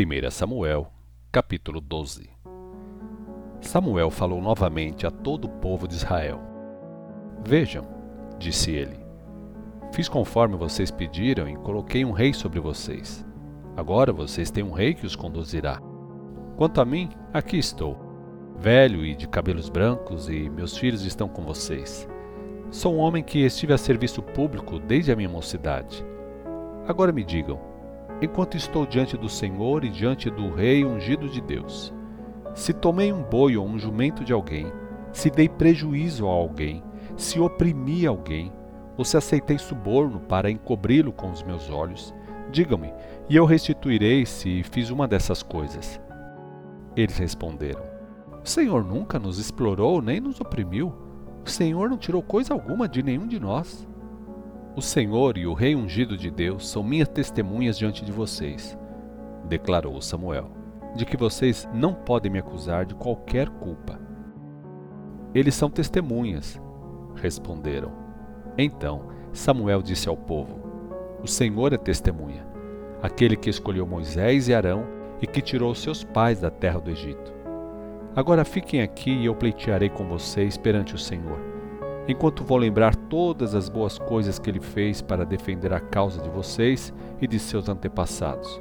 1 Samuel, capítulo 12 Samuel falou novamente a todo o povo de Israel. Vejam, disse ele, fiz conforme vocês pediram e coloquei um rei sobre vocês. Agora vocês têm um rei que os conduzirá. Quanto a mim, aqui estou, velho e de cabelos brancos, e meus filhos estão com vocês. Sou um homem que estive a serviço público desde a minha mocidade. Agora me digam, enquanto estou diante do Senhor e diante do Rei ungido de Deus. Se tomei um boi ou um jumento de alguém, se dei prejuízo a alguém, se oprimi alguém, ou se aceitei suborno para encobri-lo com os meus olhos, digam-me, e eu restituirei se fiz uma dessas coisas. Eles responderam: O Senhor nunca nos explorou nem nos oprimiu. O Senhor não tirou coisa alguma de nenhum de nós. O Senhor e o Rei ungido de Deus são minhas testemunhas diante de vocês, declarou Samuel, de que vocês não podem me acusar de qualquer culpa. Eles são testemunhas, responderam. Então Samuel disse ao povo: O Senhor é testemunha, aquele que escolheu Moisés e Arão e que tirou seus pais da terra do Egito. Agora fiquem aqui e eu pleitearei com vocês perante o Senhor enquanto vou lembrar todas as boas coisas que ele fez para defender a causa de vocês e de seus antepassados.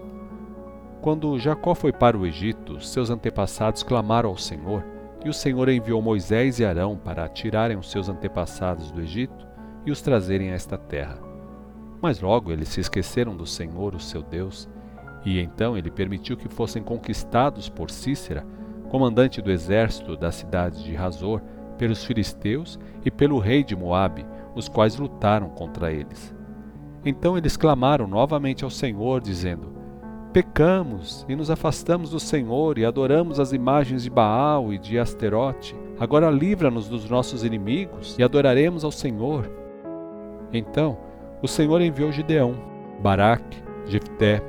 Quando Jacó foi para o Egito, seus antepassados clamaram ao Senhor, e o Senhor enviou Moisés e Arão para tirarem os seus antepassados do Egito e os trazerem a esta terra. Mas logo eles se esqueceram do Senhor, o seu Deus, e então ele permitiu que fossem conquistados por Cícera, comandante do exército da cidade de Razor, pelos filisteus e pelo rei de Moabe, os quais lutaram contra eles. Então eles clamaram novamente ao Senhor, dizendo: Pecamos e nos afastamos do Senhor e adoramos as imagens de Baal e de Asterote. Agora livra-nos dos nossos inimigos e adoraremos ao Senhor. Então o Senhor enviou Gideão, Baraque, Jefté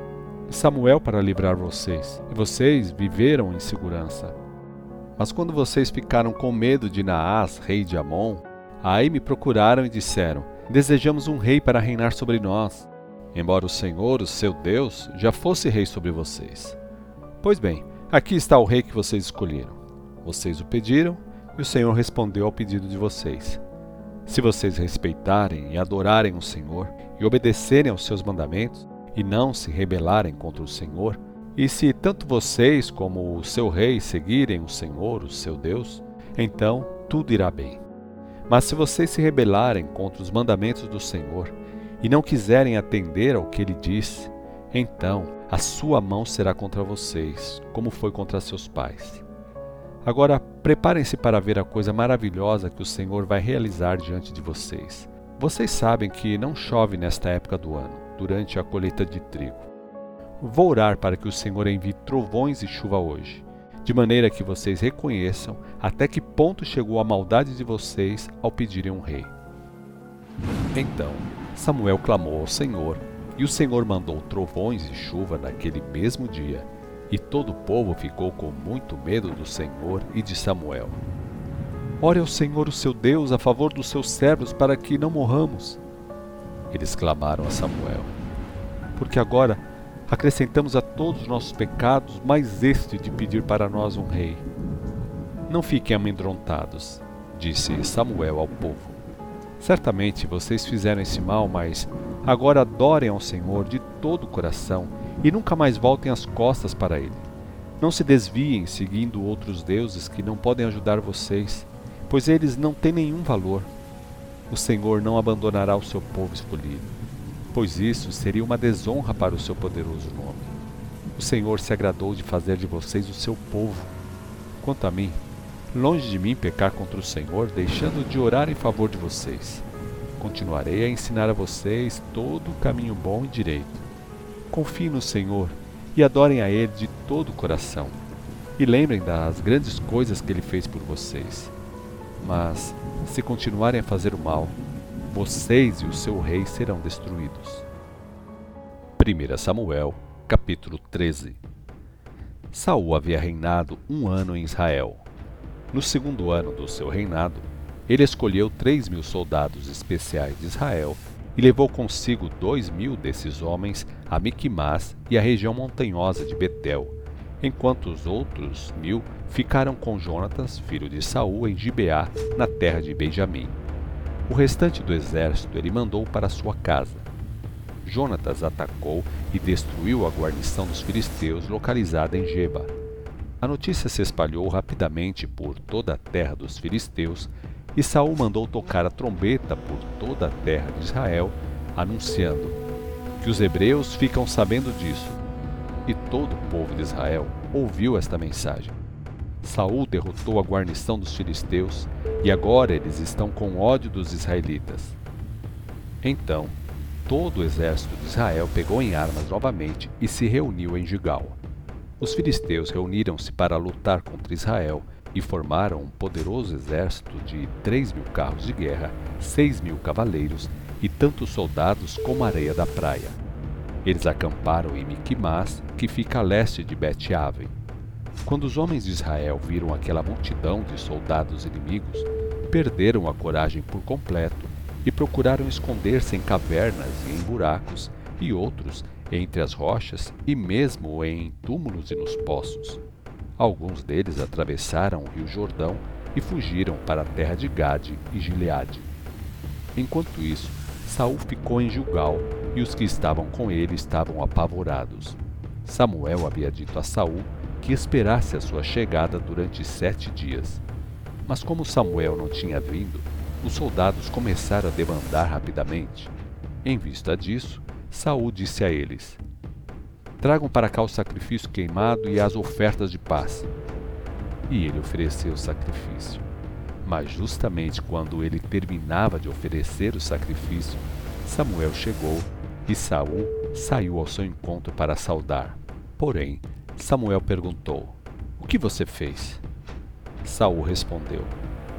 e Samuel para livrar vocês, e vocês viveram em segurança. Mas quando vocês ficaram com medo de Naás, rei de Amon, aí me procuraram e disseram: Desejamos um rei para reinar sobre nós, embora o Senhor, o seu Deus, já fosse rei sobre vocês. Pois bem, aqui está o rei que vocês escolheram. Vocês o pediram e o Senhor respondeu ao pedido de vocês. Se vocês respeitarem e adorarem o Senhor e obedecerem aos seus mandamentos e não se rebelarem contra o Senhor, e se tanto vocês como o seu rei seguirem o Senhor, o seu Deus, então tudo irá bem. Mas se vocês se rebelarem contra os mandamentos do Senhor e não quiserem atender ao que ele disse, então a sua mão será contra vocês, como foi contra seus pais. Agora preparem-se para ver a coisa maravilhosa que o Senhor vai realizar diante de vocês. Vocês sabem que não chove nesta época do ano, durante a colheita de trigo. Vou orar para que o Senhor envie trovões e chuva hoje, de maneira que vocês reconheçam até que ponto chegou a maldade de vocês ao pedirem um rei. Então Samuel clamou ao Senhor, e o Senhor mandou trovões e chuva naquele mesmo dia, e todo o povo ficou com muito medo do Senhor e de Samuel. Ore ao Senhor o seu Deus a favor dos seus servos para que não morramos. Eles clamaram a Samuel. Porque agora acrescentamos a todos os nossos pecados mais este de pedir para nós um rei. Não fiquem amedrontados, disse Samuel ao povo. Certamente vocês fizeram esse mal, mas agora adorem ao Senhor de todo o coração e nunca mais voltem as costas para Ele. Não se desviem seguindo outros deuses que não podem ajudar vocês, pois eles não têm nenhum valor. O Senhor não abandonará o seu povo escolhido pois isso seria uma desonra para o seu poderoso nome. O Senhor se agradou de fazer de vocês o seu povo. Quanto a mim, longe de mim pecar contra o Senhor, deixando de orar em favor de vocês. Continuarei a ensinar a vocês todo o caminho bom e direito. Confiem no Senhor e adorem a Ele de todo o coração. E lembrem das grandes coisas que Ele fez por vocês. Mas, se continuarem a fazer o mal, vocês e o seu rei serão destruídos. 1 Samuel, capítulo 13 Saul havia reinado um ano em Israel. No segundo ano do seu reinado, ele escolheu três mil soldados especiais de Israel e levou consigo dois mil desses homens a Miquimás e a região montanhosa de Betel, enquanto os outros mil ficaram com Jonatas, filho de Saul, em Gibeá, na terra de Benjamim. O restante do exército ele mandou para sua casa. Jonatas atacou e destruiu a guarnição dos filisteus localizada em Geba. A notícia se espalhou rapidamente por toda a terra dos filisteus, e Saul mandou tocar a trombeta por toda a terra de Israel, anunciando que os hebreus ficam sabendo disso. E todo o povo de Israel ouviu esta mensagem. Saul derrotou a guarnição dos filisteus, e agora eles estão com ódio dos israelitas. Então, todo o exército de Israel pegou em armas novamente e se reuniu em Gigal. Os filisteus reuniram-se para lutar contra Israel e formaram um poderoso exército de três mil carros de guerra, seis mil cavaleiros e tantos soldados como a areia da praia. Eles acamparam em Miquimás, que fica a leste de Bet-Aven. Quando os homens de Israel viram aquela multidão de soldados inimigos, perderam a coragem por completo e procuraram esconder-se em cavernas e em buracos, e outros entre as rochas e mesmo em túmulos e nos poços. Alguns deles atravessaram o rio Jordão e fugiram para a terra de Gade e Gileade. Enquanto isso, Saul ficou em Gilgal e os que estavam com ele estavam apavorados. Samuel havia dito a Saul que esperasse a sua chegada durante sete dias. Mas como Samuel não tinha vindo, os soldados começaram a demandar rapidamente. Em vista disso, Saul disse a eles: Tragam para cá o sacrifício queimado e as ofertas de paz. E ele ofereceu o sacrifício. Mas justamente quando ele terminava de oferecer o sacrifício, Samuel chegou e Saul saiu ao seu encontro para saudar. Porém, Samuel perguntou: O que você fez? Saul respondeu: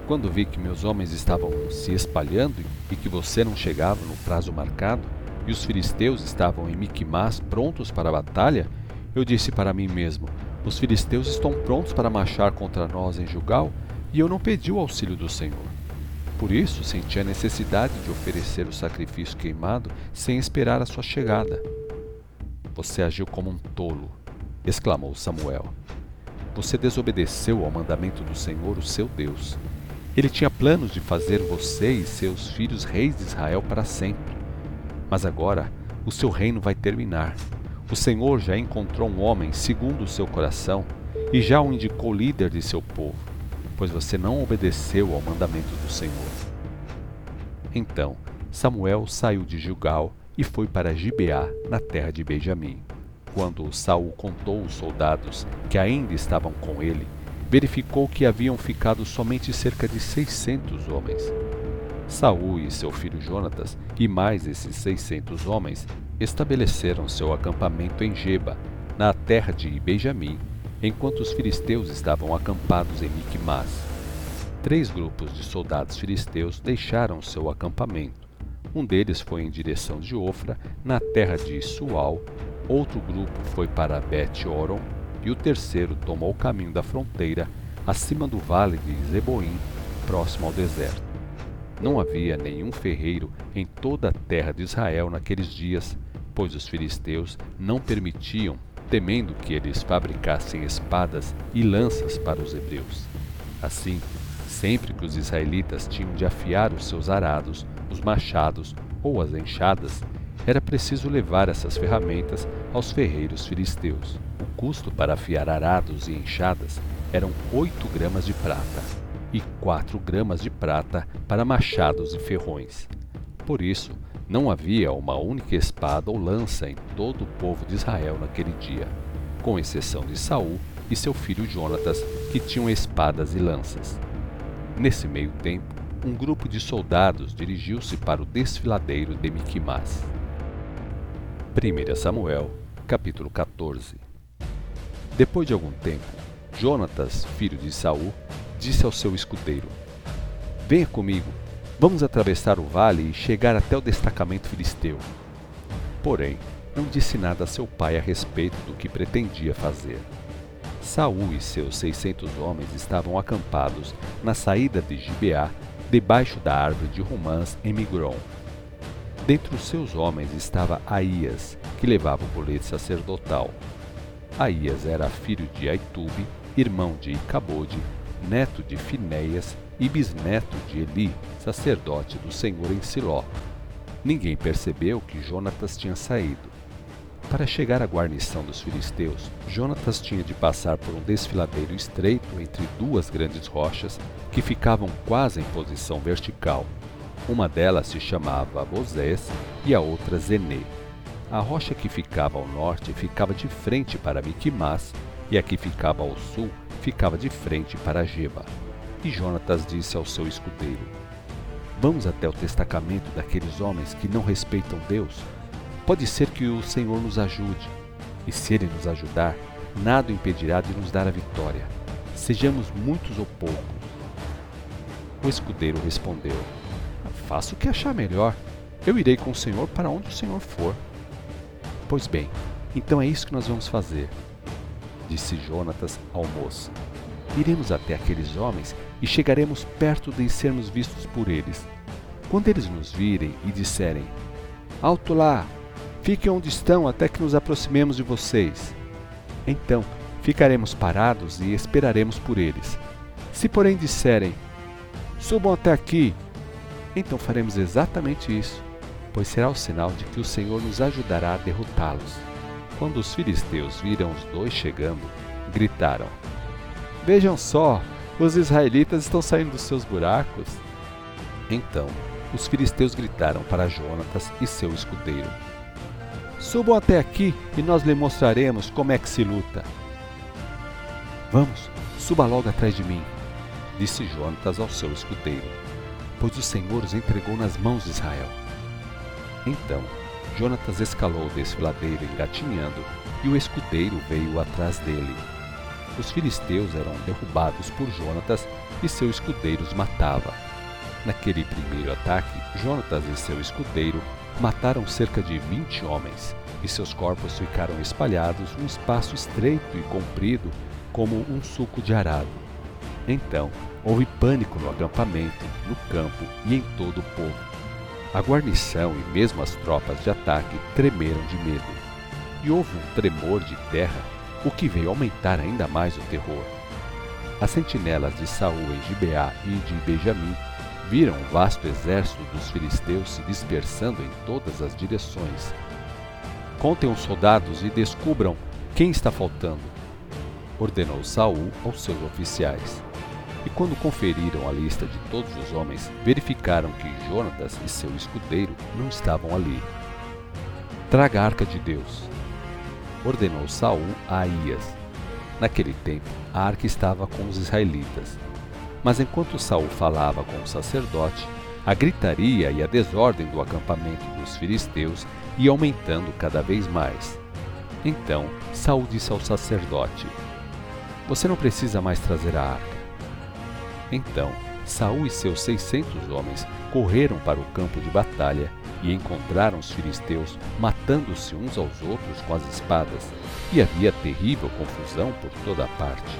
Quando vi que meus homens estavam se espalhando e que você não chegava no prazo marcado, e os filisteus estavam em Miquimás prontos para a batalha, eu disse para mim mesmo: Os filisteus estão prontos para marchar contra nós em Jugal, e eu não pedi o auxílio do Senhor. Por isso senti a necessidade de oferecer o sacrifício queimado sem esperar a sua chegada. Você agiu como um tolo, exclamou Samuel. Você desobedeceu ao mandamento do Senhor, o seu Deus. Ele tinha planos de fazer você e seus filhos reis de Israel para sempre. Mas agora o seu reino vai terminar. O Senhor já encontrou um homem segundo o seu coração e já o indicou líder de seu povo, pois você não obedeceu ao mandamento do Senhor. Então Samuel saiu de Gilgal e foi para Gibeá, na terra de Benjamim. Quando Saul contou os soldados que ainda estavam com ele, verificou que haviam ficado somente cerca de seiscentos homens. Saul e seu filho Jonatas, e mais esses seiscentos homens, estabeleceram seu acampamento em Geba, na terra de Benjamim, enquanto os filisteus estavam acampados em Miquimás. Três grupos de soldados filisteus deixaram seu acampamento. Um deles foi em direção de Ofra, na terra de Sual, outro grupo foi para Bet-Oron e o terceiro tomou o caminho da fronteira, acima do vale de Zeboim, próximo ao deserto. Não havia nenhum ferreiro em toda a terra de Israel naqueles dias, pois os filisteus não permitiam, temendo que eles fabricassem espadas e lanças para os hebreus. Assim, sempre que os israelitas tinham de afiar os seus arados, os machados ou as enxadas, era preciso levar essas ferramentas aos ferreiros filisteus. O custo para afiar arados e enxadas eram oito gramas de prata e quatro gramas de prata para machados e ferrões. Por isso, não havia uma única espada ou lança em todo o povo de Israel naquele dia, com exceção de Saul e seu filho Jonatas, que tinham espadas e lanças. Nesse meio tempo, um grupo de soldados dirigiu-se para o desfiladeiro de Miquimás. 1 Samuel, capítulo 14 Depois de algum tempo, Jonatas, filho de Saul, disse ao seu escudeiro: Venha comigo, vamos atravessar o vale e chegar até o destacamento filisteu. Porém, não disse nada a seu pai a respeito do que pretendia fazer. Saul e seus seiscentos homens estavam acampados na saída de Gibeá, debaixo da árvore de romãs em Migron. Dentre os seus homens estava Aías, que levava o colete sacerdotal. Aías era filho de Aitube, irmão de Icabode, neto de Finéias e bisneto de Eli, sacerdote do Senhor em Siló. Ninguém percebeu que Jonatas tinha saído. Para chegar à guarnição dos filisteus, Jonatas tinha de passar por um desfiladeiro estreito entre duas grandes rochas que ficavam quase em posição vertical. Uma delas se chamava Bozés e a outra Zenê. A rocha que ficava ao norte ficava de frente para Miquimás e a que ficava ao sul ficava de frente para Geba. E Jonatas disse ao seu escudeiro: Vamos até o destacamento daqueles homens que não respeitam Deus. Pode ser que o Senhor nos ajude. E se ele nos ajudar, nada o impedirá de nos dar a vitória. Sejamos muitos ou poucos. O escudeiro respondeu: Faça o que achar melhor. Eu irei com o Senhor para onde o Senhor for. Pois bem, então é isso que nós vamos fazer, disse Jonatas ao moço. Iremos até aqueles homens e chegaremos perto de sermos vistos por eles. Quando eles nos virem e disserem: Alto lá! Fiquem onde estão até que nos aproximemos de vocês. Então ficaremos parados e esperaremos por eles. Se, porém, disserem: Subam até aqui então faremos exatamente isso, pois será o sinal de que o Senhor nos ajudará a derrotá-los. Quando os filisteus viram os dois chegando, gritaram: Vejam só, os israelitas estão saindo dos seus buracos. Então os filisteus gritaram para Jonatas e seu escudeiro: Subam até aqui e nós lhe mostraremos como é que se luta. Vamos, suba logo atrás de mim, disse Jonatas ao seu escudeiro pois o Senhor os entregou nas mãos de Israel. Então Jonatas escalou o desfiladeiro engatinhando, e o escudeiro veio atrás dele. Os filisteus eram derrubados por Jonatas e seu escudeiro os matava. Naquele primeiro ataque, Jonatas e seu escudeiro mataram cerca de vinte homens, e seus corpos ficaram espalhados num espaço estreito e comprido como um suco de arado. Então houve pânico no acampamento, no campo e em todo o povo. A guarnição e mesmo as tropas de ataque tremeram de medo. E houve um tremor de terra, o que veio aumentar ainda mais o terror. As sentinelas de Saul em Gibeá e de Benjamim viram um vasto exército dos filisteus se dispersando em todas as direções. Contem os soldados e descubram quem está faltando, ordenou Saul aos seus oficiais. E quando conferiram a lista de todos os homens, verificaram que Jonatas e seu escudeiro não estavam ali. Traga a arca de Deus, ordenou Saul a Aías. Naquele tempo, a arca estava com os israelitas. Mas enquanto Saul falava com o sacerdote, a gritaria e a desordem do acampamento dos filisteus ia aumentando cada vez mais. Então Saul disse ao sacerdote: Você não precisa mais trazer a arca então, Saul e seus seiscentos homens correram para o campo de batalha e encontraram os filisteus matando-se uns aos outros com as espadas, e havia terrível confusão por toda parte.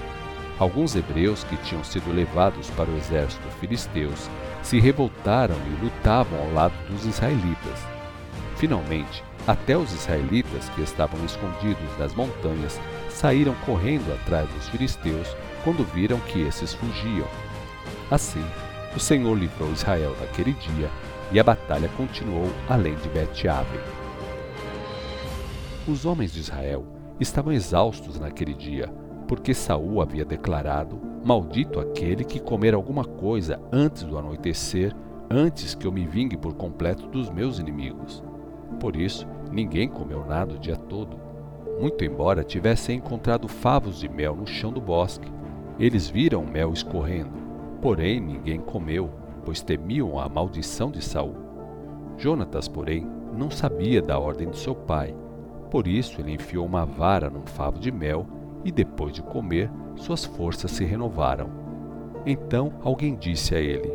Alguns hebreus que tinham sido levados para o exército filisteus se revoltaram e lutavam ao lado dos israelitas. Finalmente, até os israelitas que estavam escondidos nas montanhas saíram correndo atrás dos filisteus quando viram que esses fugiam Assim, o Senhor livrou Israel naquele dia e a batalha continuou além de Bet-Aven. Os homens de Israel estavam exaustos naquele dia, porque Saul havia declarado: Maldito aquele que comer alguma coisa antes do anoitecer, antes que eu me vingue por completo dos meus inimigos. Por isso, ninguém comeu nada o dia todo. Muito embora tivessem encontrado favos de mel no chão do bosque, eles viram o mel escorrendo Porém, ninguém comeu, pois temiam a maldição de Saul. Jonatas, porém, não sabia da ordem de seu pai. Por isso, ele enfiou uma vara num favo de mel e, depois de comer, suas forças se renovaram. Então alguém disse a ele: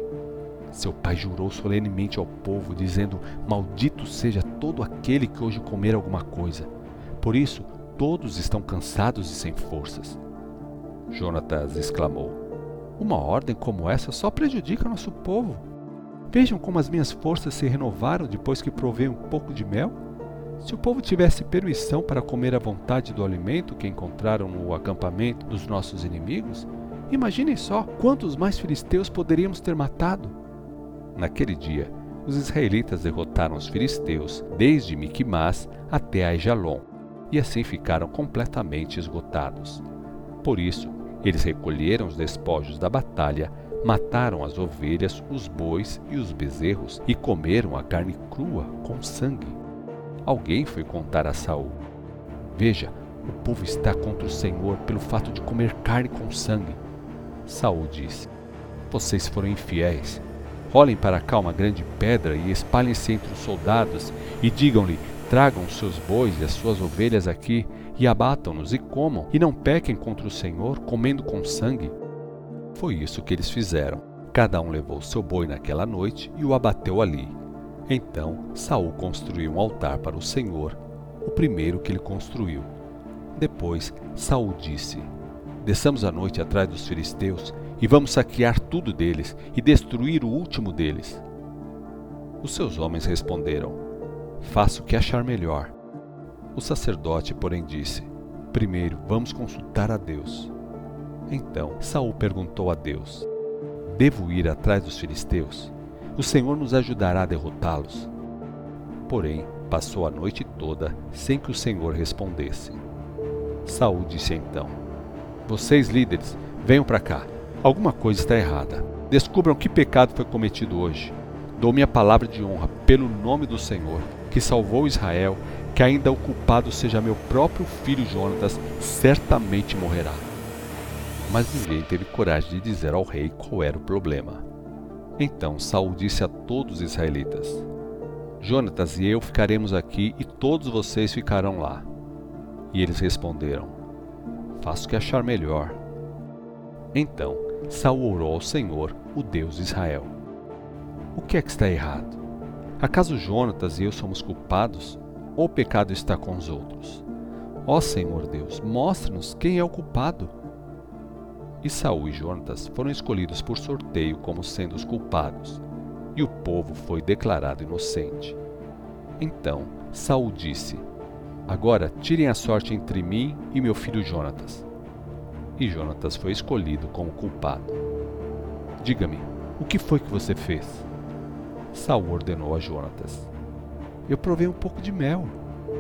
Seu pai jurou solenemente ao povo, dizendo: Maldito seja todo aquele que hoje comer alguma coisa. Por isso, todos estão cansados e sem forças. Jonatas exclamou: uma ordem como essa só prejudica nosso povo. Vejam como as minhas forças se renovaram depois que provei um pouco de mel. Se o povo tivesse permissão para comer à vontade do alimento que encontraram no acampamento dos nossos inimigos, imaginem só quantos mais filisteus poderíamos ter matado. Naquele dia, os israelitas derrotaram os filisteus desde Miquimás até Aijalon, e assim ficaram completamente esgotados. Por isso, eles recolheram os despojos da batalha, mataram as ovelhas, os bois e os bezerros e comeram a carne crua com sangue. Alguém foi contar a Saul: Veja, o povo está contra o Senhor pelo fato de comer carne com sangue. Saul disse: Vocês foram infiéis. Rolem para cá uma grande pedra e espalhem-se entre os soldados e digam-lhe: Tragam os seus bois e as suas ovelhas aqui e abatam-nos e comam, e não pequem contra o Senhor, comendo com sangue. Foi isso que eles fizeram. Cada um levou seu boi naquela noite e o abateu ali. Então Saul construiu um altar para o Senhor, o primeiro que ele construiu. Depois Saul disse: Desçamos a noite atrás dos filisteus e vamos saquear tudo deles e destruir o último deles. Os seus homens responderam: Faça o que achar melhor. O sacerdote, porém, disse: Primeiro, vamos consultar a Deus. Então Saul perguntou a Deus: Devo ir atrás dos filisteus? O Senhor nos ajudará a derrotá-los. Porém, passou a noite toda sem que o Senhor respondesse. Saul disse então: Vocês líderes, venham para cá. Alguma coisa está errada. Descubram que pecado foi cometido hoje. Dou minha palavra de honra pelo nome do Senhor, que salvou Israel que ainda o culpado seja meu próprio filho Jonatas, certamente morrerá. Mas ninguém teve coragem de dizer ao rei qual era o problema. Então Saul disse a todos os israelitas: Jonatas e eu ficaremos aqui e todos vocês ficarão lá. E eles responderam: Faça o que achar melhor. Então Saul orou ao Senhor, o Deus de Israel. O que é que está errado? Acaso Jonatas e eu somos culpados ou o pecado está com os outros? Ó Senhor Deus, mostra-nos quem é o culpado. E Saul e Jonatas foram escolhidos por sorteio como sendo os culpados, e o povo foi declarado inocente. Então Saul disse: Agora tirem a sorte entre mim e meu filho Jonatas. E Jonatas foi escolhido como culpado. Diga-me, o que foi que você fez? Saul ordenou a Jonatas: eu provei um pouco de mel,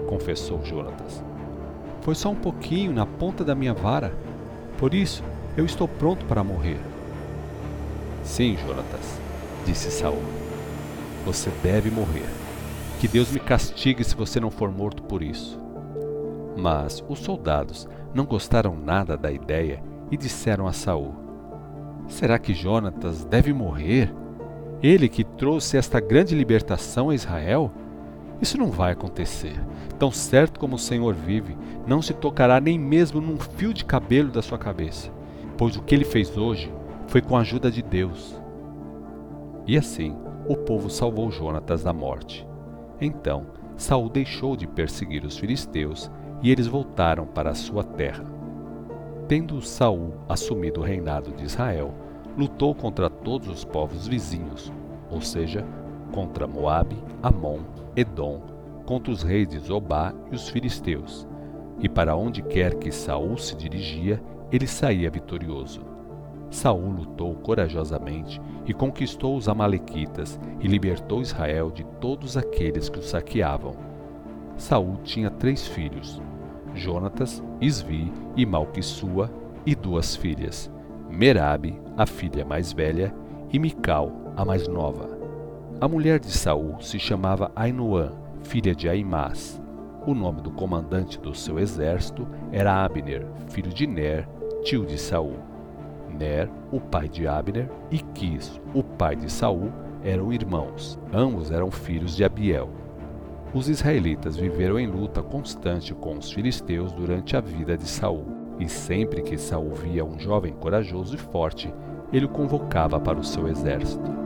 confessou Jonatas. Foi só um pouquinho na ponta da minha vara. Por isso, eu estou pronto para morrer. Sim, Jonatas, disse Saul. Você deve morrer. Que Deus me castigue se você não for morto por isso. Mas os soldados não gostaram nada da ideia e disseram a Saul: Será que Jonatas deve morrer? Ele que trouxe esta grande libertação a Israel? Isso não vai acontecer. Tão certo como o Senhor vive, não se tocará nem mesmo num fio de cabelo da sua cabeça, pois o que ele fez hoje foi com a ajuda de Deus. E assim, o povo salvou Jonatas da morte. Então, Saul deixou de perseguir os filisteus e eles voltaram para a sua terra. Tendo Saul assumido o reinado de Israel, lutou contra todos os povos vizinhos, ou seja, contra Moabe, Amon, Edom, contra os reis de Zobá e os filisteus. E para onde quer que Saul se dirigia, ele saía vitorioso. Saul lutou corajosamente e conquistou os amalequitas e libertou Israel de todos aqueles que o saqueavam. Saul tinha três filhos: Jonatas, Isvi e Malquissua, e duas filhas: Merabe, a filha mais velha, e Mical, a mais nova. A mulher de Saul se chamava Ainoã, filha de Aimás. O nome do comandante do seu exército era Abner, filho de Ner, tio de Saul. Ner, o pai de Abner, e Quis, o pai de Saul, eram irmãos. Ambos eram filhos de Abiel. Os israelitas viveram em luta constante com os filisteus durante a vida de Saul, e sempre que Saul via um jovem corajoso e forte, ele o convocava para o seu exército.